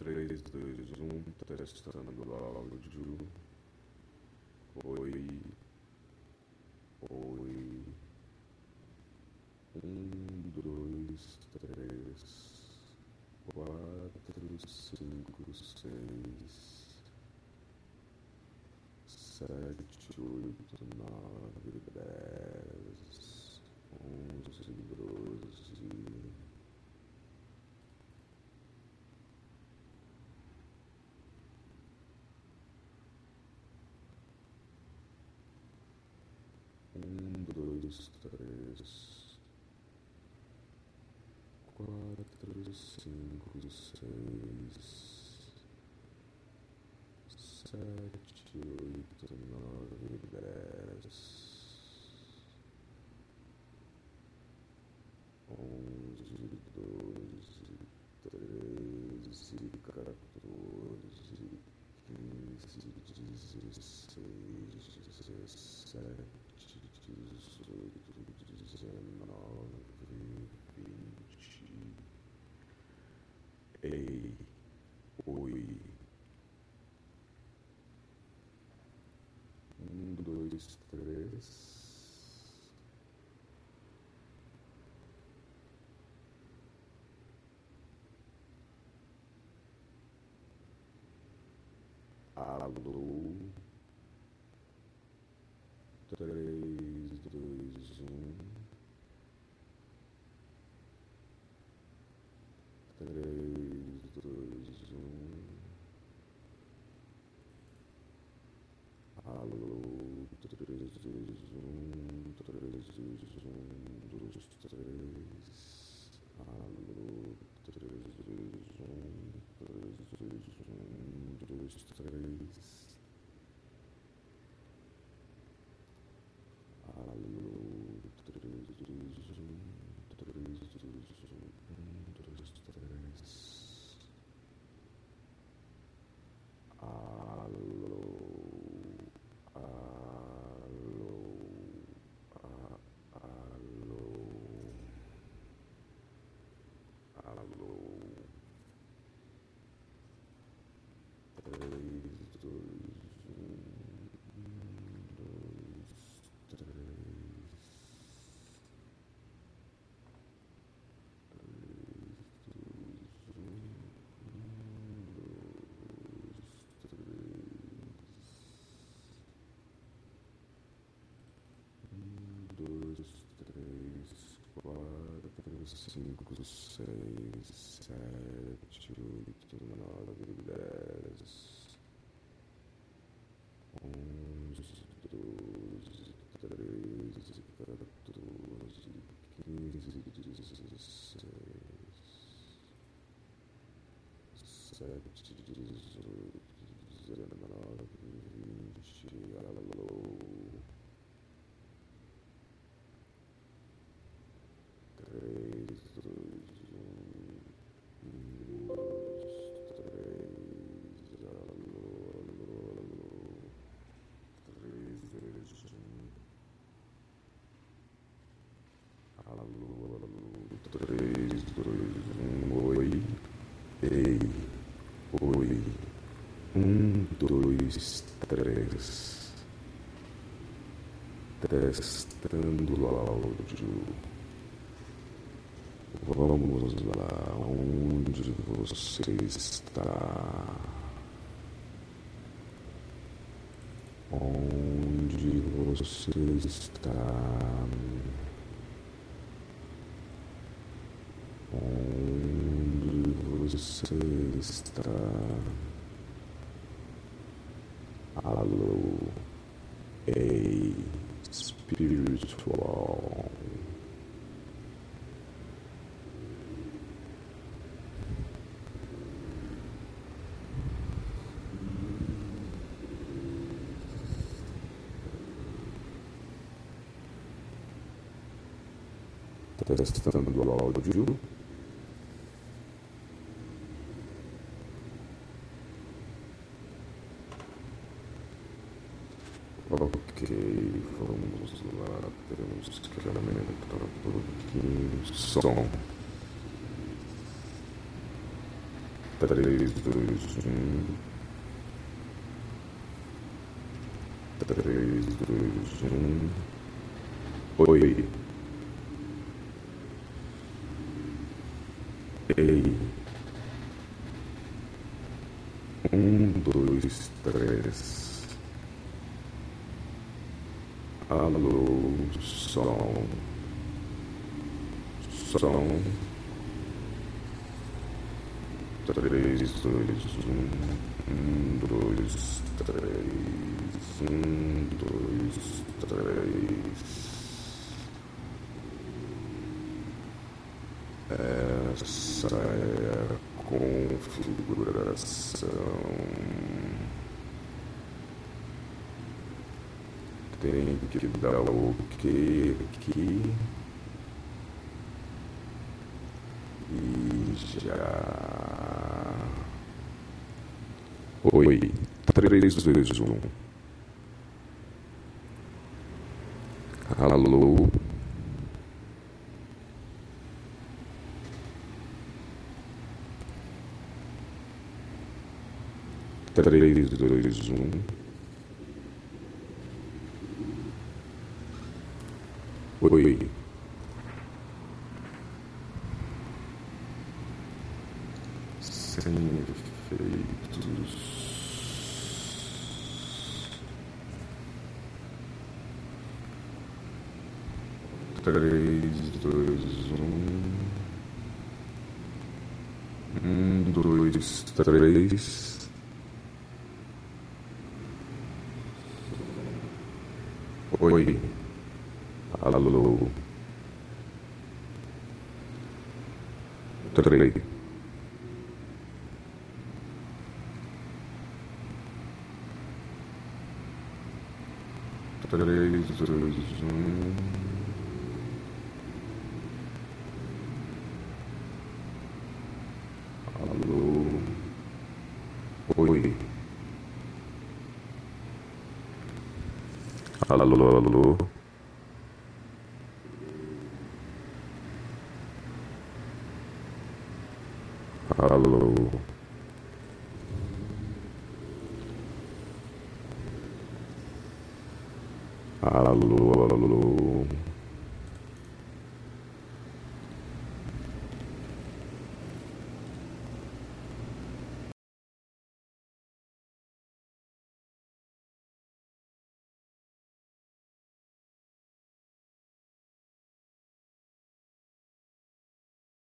3, 2, 1, testando áudio. Oi. Oi. 1, 2, 3, 4, 5, 6, 7, 8, 9, 10, 11, 12. Um, dois, três, quatro, cinco, seis, sete, oito, nove, dez, onze, doze, treze, quatorze, quinze, dezesseis, dezessete dezenove, vinte. Ei, oi. Um, dois, três. Alô. 3, 2, 1. Alô, 3, 2, 1, 3, 2, 1, 2, 3. Alô, 3, 2, 1, 3, 2, 1, 2, 3. Alô, 3, 2, 1. Alô. Cinco, seis, sete, oito, nove, dez, onze, doze, treze, quatorze, quinze, dezesseis, sete, dezoito, dezenove, vinte, 3, 2, 1, oi. Ei, oi. 1, 2, 3. Testando o áudio. Vamos lá, onde você está? Onde você está? Você está? Alô, ei, espiritual. Testando o áudio. Ok, vamos lá. Temos que aumentar um pouquinho o som. três, dois, um. Três, dois, um. Oi. Ei. Um, dois, três. Alô, som. Som. Três, dois, um. Um, dois, três. Um, dois, três. Essa é a configuração. Tem que dar o OK aqui. E já. Oi, três vezes um. Alô. Três, dois, um. Oi. Sem efeitos. Três, dois, um. Um, dois, três. Oi. Alô. Três. Três. Alô. Oi. Alô, alô. Alô. Alô, alô.